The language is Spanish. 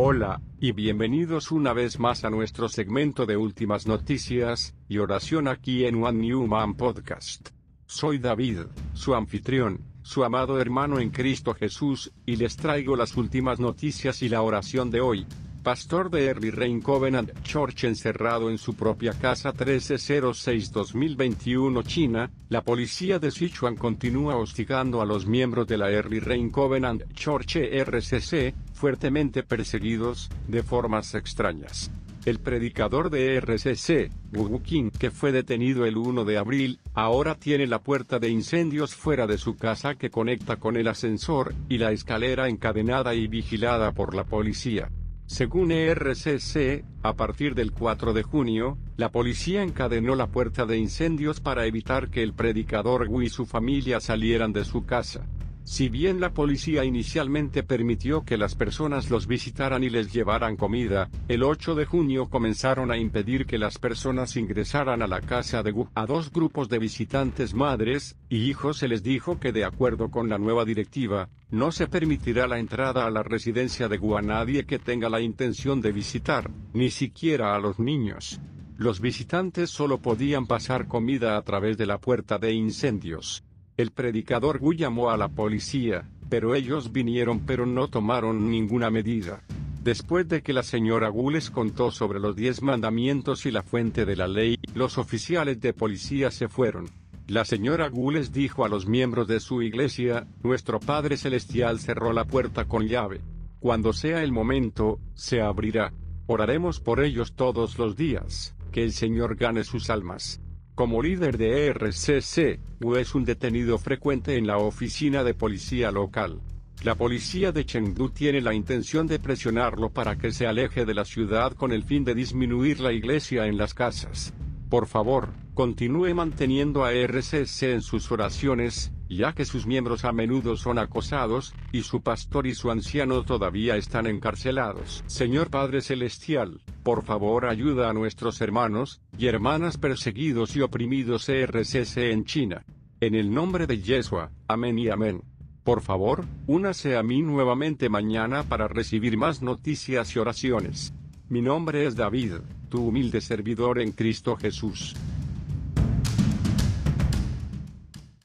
Hola, y bienvenidos una vez más a nuestro segmento de últimas noticias y oración aquí en One New Man Podcast. Soy David, su anfitrión, su amado hermano en Cristo Jesús, y les traigo las últimas noticias y la oración de hoy. Pastor de Early Rain Covenant Church encerrado en su propia casa 1306-2021 China, la policía de Sichuan continúa hostigando a los miembros de la Early Rain Covenant Church RCC, fuertemente perseguidos, de formas extrañas. El predicador de RCC, Wu King, que fue detenido el 1 de abril, ahora tiene la puerta de incendios fuera de su casa que conecta con el ascensor, y la escalera encadenada y vigilada por la policía. Según ERCC, a partir del 4 de junio, la policía encadenó la puerta de incendios para evitar que el predicador Wu y su familia salieran de su casa. Si bien la policía inicialmente permitió que las personas los visitaran y les llevaran comida, el 8 de junio comenzaron a impedir que las personas ingresaran a la casa de Wu. A dos grupos de visitantes madres y hijos se les dijo que de acuerdo con la nueva directiva, no se permitirá la entrada a la residencia de Wu a nadie que tenga la intención de visitar, ni siquiera a los niños. Los visitantes solo podían pasar comida a través de la puerta de incendios. El predicador Wu llamó a la policía, pero ellos vinieron pero no tomaron ninguna medida. Después de que la señora Wu les contó sobre los diez mandamientos y la fuente de la ley, los oficiales de policía se fueron. La señora Wu les dijo a los miembros de su iglesia, nuestro Padre Celestial cerró la puerta con llave. Cuando sea el momento, se abrirá. Oraremos por ellos todos los días, que el Señor gane sus almas. Como líder de ERCC, Wu es un detenido frecuente en la oficina de policía local. La policía de Chengdu tiene la intención de presionarlo para que se aleje de la ciudad con el fin de disminuir la iglesia en las casas. Por favor, continúe manteniendo a RCC en sus oraciones, ya que sus miembros a menudo son acosados, y su pastor y su anciano todavía están encarcelados. Señor Padre Celestial, por favor ayuda a nuestros hermanos y hermanas perseguidos y oprimidos RCC en China. En el nombre de Yeshua, amén y amén. Por favor, únase a mí nuevamente mañana para recibir más noticias y oraciones. Mi nombre es David, tu humilde servidor en Cristo Jesús.